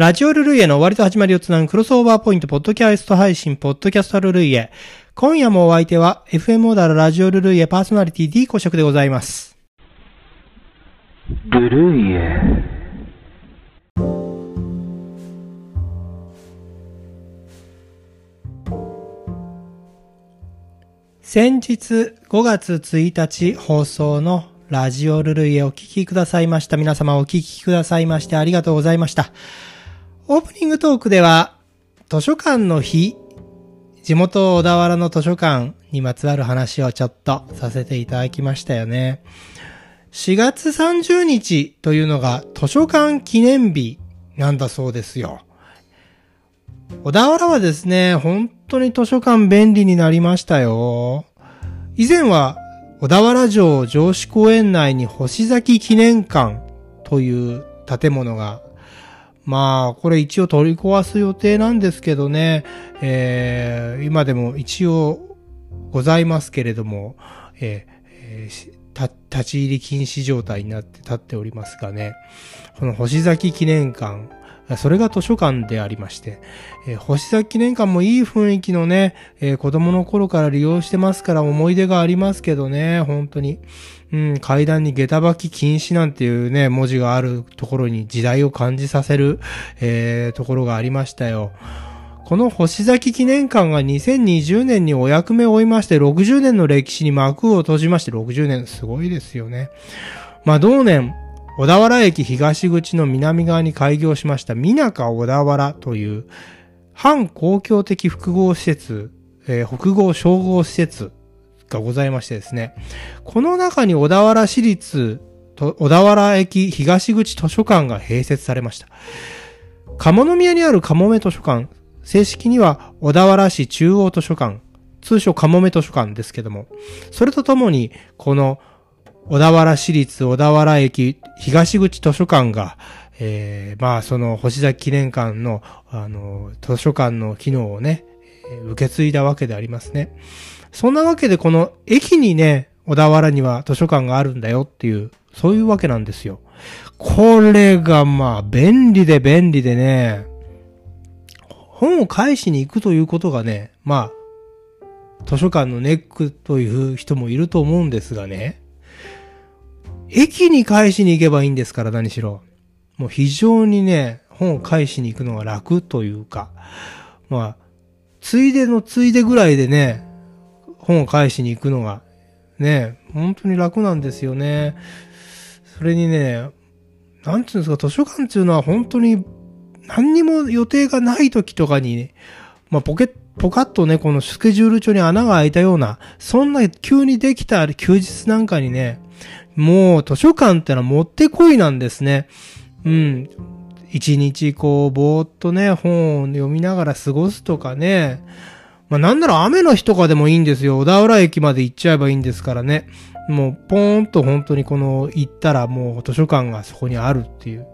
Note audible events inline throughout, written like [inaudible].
ラジオルルイエの終わりと始まりをつなぐクロスオーバーポイント、ポッドキャスト配信、ポッドキャストルルイエ。今夜もお相手は、FM オーダーラジオルルイエパーソナリティ D 古食でございます。ルルイエ。先日5月1日放送のラジオルルイエお聞きくださいました。皆様お聞きくださいましてありがとうございました。オープニングトークでは、図書館の日、地元小田原の図書館にまつわる話をちょっとさせていただきましたよね。4月30日というのが図書館記念日なんだそうですよ。小田原はですね、本当に図書館便利になりましたよ。以前は小田原城城址公園内に星崎記念館という建物が、まあ、これ一応取り壊す予定なんですけどね、えー、今でも一応ございますけれども、えー立ち入り禁止状態になって立っておりますがね、この星崎記念館、それが図書館でありまして、えー星崎記念館もいい雰囲気のね、えー子供の頃から利用してますから思い出がありますけどね、本当に。うん、階段に下駄履き禁止なんていうね、文字があるところに時代を感じさせる、えーところがありましたよ。この星崎記念館が2020年にお役目を負いまして、60年の歴史に幕を閉じまして、60年、すごいですよね。まあ、同年、小田原駅東口の南側に開業しました、みなか小田原という、反公共的複合施設、えー複合総合施設がございましてですね、この中に小田原市立と小田原駅東口図書館が併設されました。鴨宮にあるかもめ図書館、正式には小田原市中央図書館、通称かもめ図書館ですけども、それとともに、この小田原市立小田原駅東口図書館が、えー、まあその星崎記念館の、あの、図書館の機能をね、受け継いだわけでありますね。そんなわけでこの駅にね、小田原には図書館があるんだよっていう、そういうわけなんですよ。これがまあ便利で便利でね、本を返しに行くということがね、まあ、図書館のネックという人もいると思うんですがね、駅に返しに行けばいいんですから何しろ。もう非常にね、本を返しに行くのが楽というか、まあ、ついでのついでぐらいでね、本を返しに行くのが、ね、本当に楽なんですよね。それにね、なんていうんですか、図書館っていうのは本当に何にも予定がない時とかにね、まあ、ポケッポカッとね、このスケジュール帳に穴が開いたような、そんな急にできた休日なんかにね、もう図書館ってのはもってこいなんですね。うん。一日こう、ぼーっとね、本を読みながら過ごすとかね。まあ、なんなら雨の日とかでもいいんですよ。小田原駅まで行っちゃえばいいんですからね。もう、ポーンと本当にこの、行ったらもう図書館がそこにあるっていう。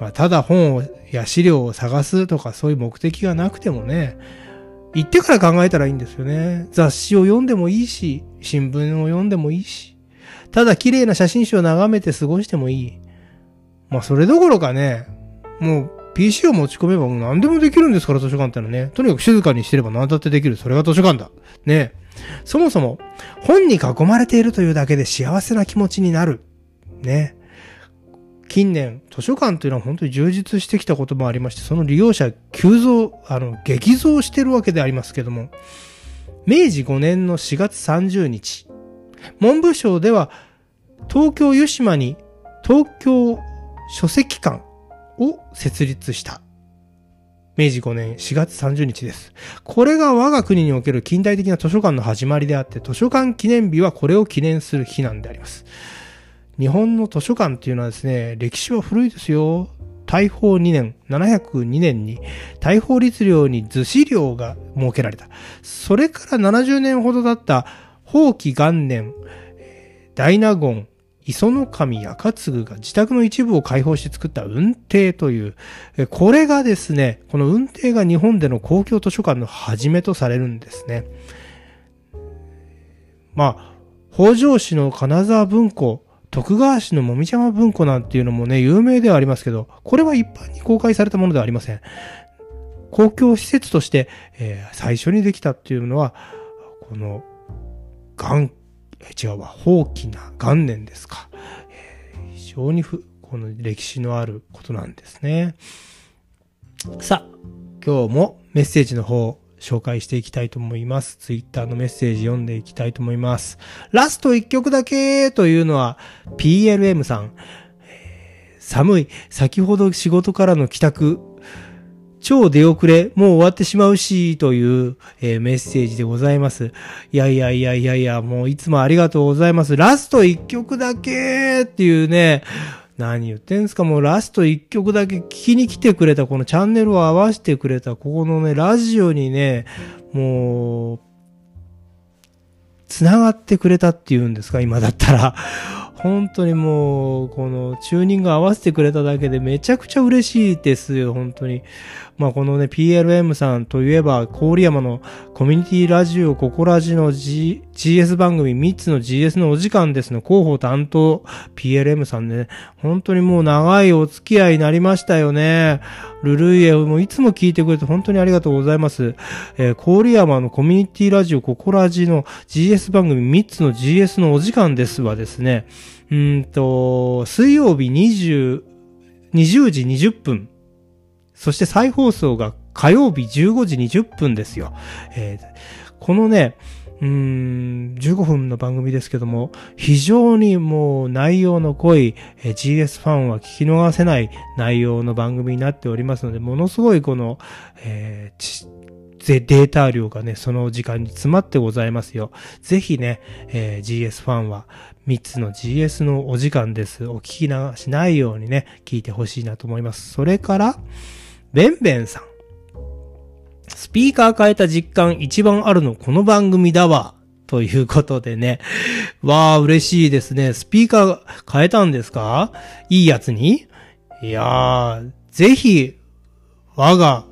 まあ、ただ本をや資料を探すとかそういう目的がなくてもね、行ってから考えたらいいんですよね。雑誌を読んでもいいし、新聞を読んでもいいし、ただ綺麗な写真集を眺めて過ごしてもいい。まあそれどころかね、もう PC を持ち込めばもう何でもできるんですから図書館ってのはね。とにかく静かにしてれば何だってできる。それが図書館だ。ねそもそも本に囲まれているというだけで幸せな気持ちになる。ね。近年、図書館というのは本当に充実してきたこともありまして、その利用者急増、あの、激増してるわけでありますけども、明治5年の4月30日、文部省では東京湯島に東京書籍館を設立した。明治5年4月30日です。これが我が国における近代的な図書館の始まりであって、図書館記念日はこれを記念する日なんであります。日本の図書館っていうのはですね、歴史は古いですよ。大宝2年、702年に大宝律令に図資料が設けられた。それから70年ほど経った法紀元年、大納言、磯の神赤継が自宅の一部を開放して作った運亭という、これがですね、この運亭が日本での公共図書館の始めとされるんですね。まあ、北条氏の金沢文庫徳川市のもみじ山文庫なんていうのもね、有名ではありますけど、これは一般に公開されたものではありません。公共施設として、えー、最初にできたっていうのは、この、元、違うわ、放棄な元年ですか。えー、非常にふ、この歴史のあることなんですね。さあ、今日もメッセージの方、紹介していきたいと思います。ツイッターのメッセージ読んでいきたいと思います。ラスト1曲だけというのは PLM さん。寒い。先ほど仕事からの帰宅。超出遅れ、もう終わってしまうし、という、えー、メッセージでございます。いやいやいやいやいや、もういつもありがとうございます。ラスト1曲だけっていうね、何言ってんすかもうラスト1曲だけ聞きに来てくれた、このチャンネルを合わせてくれた、ここのね、ラジオにね、もう、繋がってくれたっていうんですか、今だったら。本当にもう、このチューニング合わせてくれただけでめちゃくちゃ嬉しいですよ、本当に。まあこのね、PLM さんといえば、郡山のコミュニティラジオココラジの、G、s 番組3つの GS のお時間ですの広報担当 PLM さんね、本当にもう長いお付き合いになりましたよね。ルルイエもいつも聞いてくれて本当にありがとうございます。えー、郡山のコミュニティラジオココラジの GS 番組3つの GS のお時間ですはですね、うんと、水曜日20、20時20分そして再放送が火曜日15時20分ですよ。えー、このね、うーん、15分の番組ですけども、非常にもう内容の濃い、GS ファンは聞き逃せない内容の番組になっておりますので、ものすごいこの、えー、データ量がね、その時間に詰まってございますよ。ぜひね、えー、GS ファンは3つの GS のお時間です。お聞き流しないようにね、聞いてほしいなと思います。それから、ベンベンさん。スピーカー変えた実感一番あるのこの番組だわ。ということでね。わあ、嬉しいですね。スピーカー変えたんですか？いいやつに？いやー、ぜひ、我が、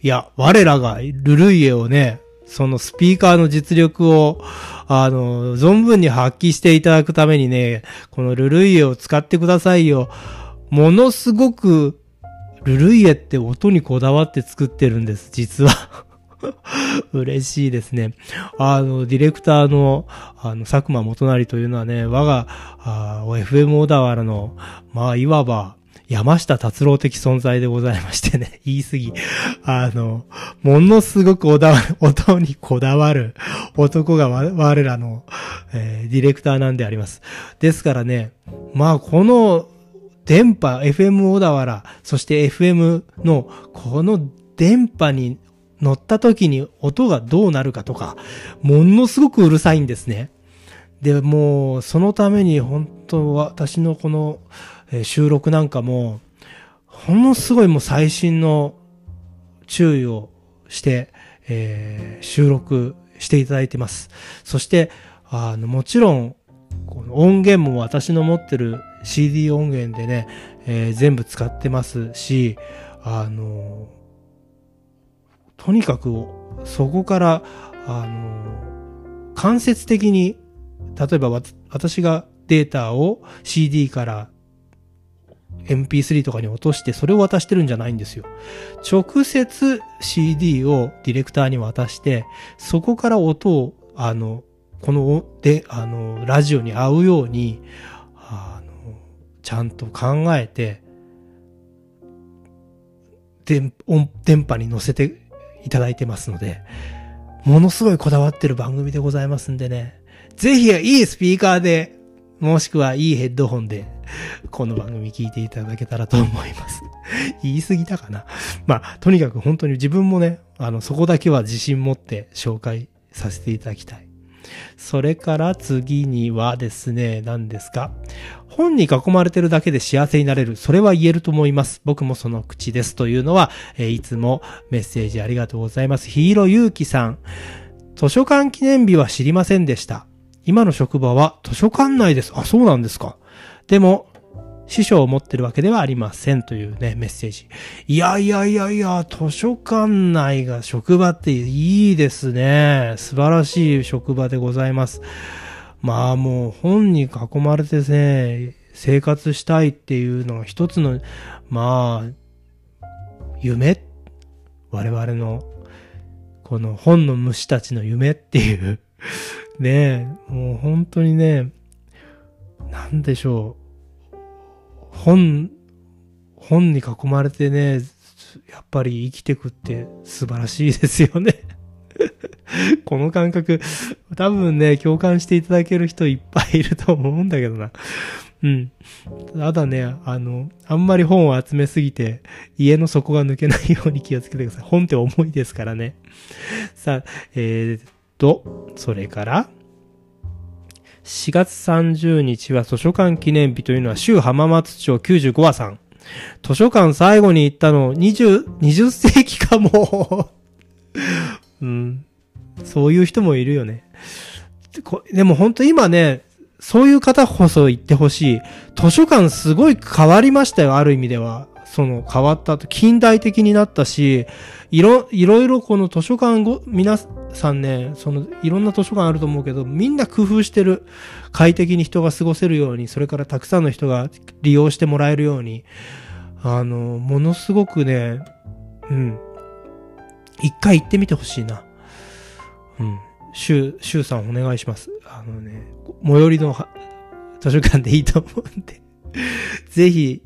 いや、我らがルルイエをね、そのスピーカーの実力を、あの、存分に発揮していただくためにね、このルルイエを使ってくださいよ。ものすごくルルイエって音にこだわって作ってるんです、実は。[laughs] 嬉しいですね。あの、ディレクターの、あの、佐久間元成というのはね、我が、FM 小田原の、まあ、いわば、山下達郎的存在でございましてね、[laughs] 言い過ぎ。あの、ものすごくおだ [laughs] 音にこだわる男が我らの、えー、ディレクターなんであります。ですからね、まあこの電波、FM 小田原、そして FM のこの電波に乗った時に音がどうなるかとか、ものすごくうるさいんですね。で、もう、そのために本当私のこの収録なんかも、ほのすごいもう最新の注意をして、えー、収録していただいてます。そして、あの、もちろん、この音源も私の持ってる CD 音源でね、えー、全部使ってますし、あのとにかくそこから、あの間接的に、例えば私がデータを CD から MP3 とかに落としてそれを渡してるんじゃないんですよ。直接 CD をディレクターに渡して、そこから音を、あの、この、で、あの、ラジオに合うように、ちゃんと考えて、電、電波に乗せていただいてますので、ものすごいこだわってる番組でございますんでね、ぜひいいスピーカーで、もしくはいいヘッドホンで、この番組聞いていただけたらと思います。[laughs] 言い過ぎたかな。まあ、とにかく本当に自分もね、あの、そこだけは自信持って紹介させていただきたい。それから次にはですね、何ですか。本に囲まれてるだけで幸せになれる。それは言えると思います。僕もその口です。というのは、え、いつもメッセージありがとうございます。ヒーローゆうきさん。図書館記念日は知りませんでした。今の職場は図書館内です。あ、そうなんですか。でも、師匠を持ってるわけではありませんというね、メッセージ。いやいやいやいや、図書館内が職場っていいですね。素晴らしい職場でございます。まあもう本に囲まれてね、生活したいっていうのが一つの、まあ、夢我々の、この本の虫たちの夢っていうね、もう本当にね、なんでしょう。本、本に囲まれてね、やっぱり生きてくって素晴らしいですよね [laughs] この感覚、多分ね、共感していただける人いっぱいいると思うんだけどな。うん。ただね、あの、あんまり本を集めすぎて、家の底が抜けないように気をつけてください。本って重いですからね。さあ、えー、っと、それから、4月30日は図書館記念日というのは、州浜松町95話さん。図書館最後に行ったの20、20世紀かも。[laughs] うん。そういう人もいるよね。でも本当今ね、そういう方こそ行ってほしい。図書館すごい変わりましたよ、ある意味では。その変わったと、近代的になったし、いろ、いろいろこの図書館ご、皆さんね、その、いろんな図書館あると思うけど、みんな工夫してる。快適に人が過ごせるように、それからたくさんの人が利用してもらえるように、あの、ものすごくね、うん。一回行ってみてほしいな。うん。シュシュウさんお願いします。あのね、最寄りの図書館でいいと思うんで [laughs] ぜひ、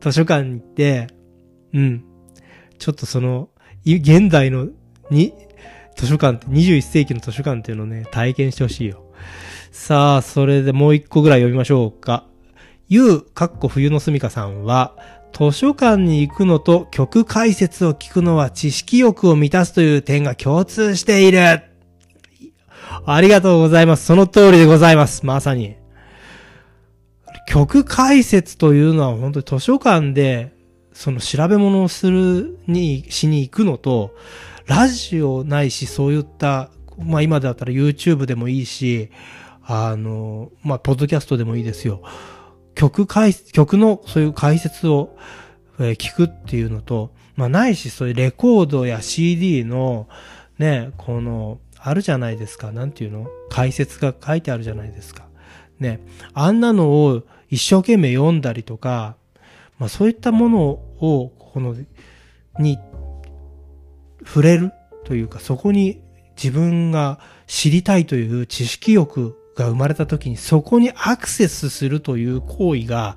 図書館に行って、うん。ちょっとその、現代のに、図書館って、21世紀の図書館っていうのをね、体験してほしいよ。さあ、それでもう一個ぐらい読みましょうか。ゆう、かっこ冬のすみかさんは、図書館に行くのと曲解説を聞くのは知識欲を満たすという点が共通している。ありがとうございます。その通りでございます。まさに。曲解説というのは本当に図書館で、その調べ物をするに、しに行くのと、ラジオないし、そういった、まあ今だったら YouTube でもいいし、あの、まあ、ポッドキャストでもいいですよ。曲解、曲のそういう解説を、えー、聞くっていうのと、まあ、ないし、そういうレコードや CD の、ね、この、あるじゃないですか。なんていうの？解説が書いてあるじゃないですか。ね。あんなのを一生懸命読んだりとか、まあそういったものをを、この、に、触れるというか、そこに自分が知りたいという知識欲が生まれた時にそこにアクセスするという行為が、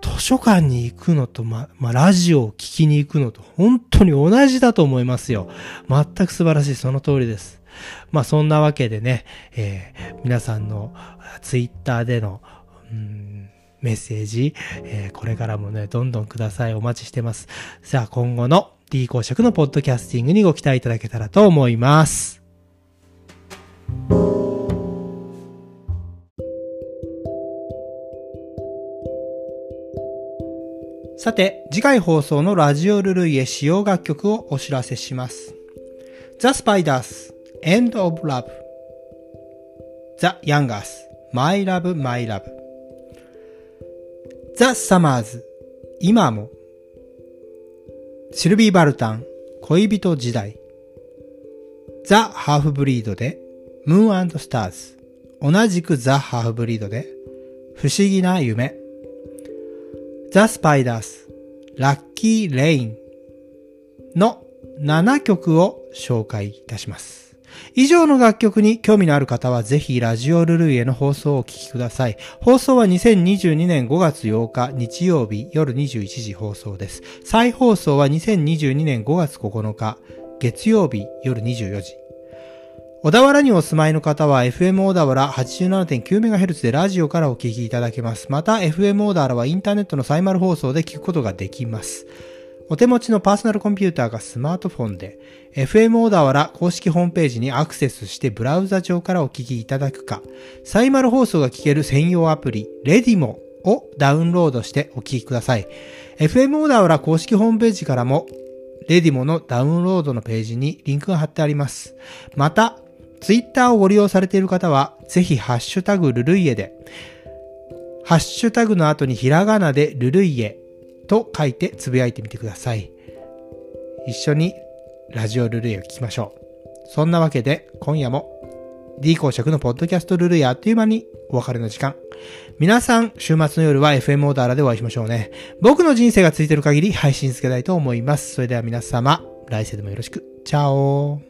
図書館に行くのと、ま、まあ、ラジオを聞きに行くのと、本当に同じだと思いますよ。全く素晴らしい、その通りです。まあ、そんなわけでね、えー、皆さんのツイッターでの、うんメッセージ、えー、これからもね、どんどんください。お待ちしてます。さあ、今後の D 公爵のポッドキャスティングにご期待いただけたらと思います。さて、次回放送のラジオルルイエ使用楽曲をお知らせします。The Spiders, End of Love The Youngers, My Love, My Love The Summers, 今も。シルビー・バルタン、恋人時代。ザ・ハーフブリードでムーンスターズ。同じくザ・ハーフブリードで不思議な夢。ザ・スパイダース、ラッキー・レインの7曲を紹介いたします。以上の楽曲に興味のある方はぜひラジオルルイへの放送をお聞きください。放送は2022年5月8日日曜日夜21時放送です。再放送は2022年5月9日月曜日夜24時。小田原にお住まいの方は FM 小田原 87.9MHz でラジオからお聞きいただけます。また FM 小田原はインターネットのサイマル放送で聞くことができます。お手持ちのパーソナルコンピューターがスマートフォンで FM 小田原公式ホームページにアクセスしてブラウザ上からお聞きいただくか、サイマル放送が聞ける専用アプリ、レディモをダウンロードしてお聞きください。FM 小田原公式ホームページからもレディモのダウンロードのページにリンクが貼ってあります。また、ツイッターをご利用されている方は、ぜひハッシュタグルルイエで、ハッシュタグの後にひらがなでルルイエと書いてつぶやいてみてください。一緒にラジオルルイを聞きましょう。そんなわけで今夜も D 公爵のポッドキャストルルやあっという間にお別れの時間。皆さん、週末の夜は FM オーダーラでお会いしましょうね。僕の人生がついてる限り配信つけたいと思います。それでは皆様、来世でもよろしく。チャオ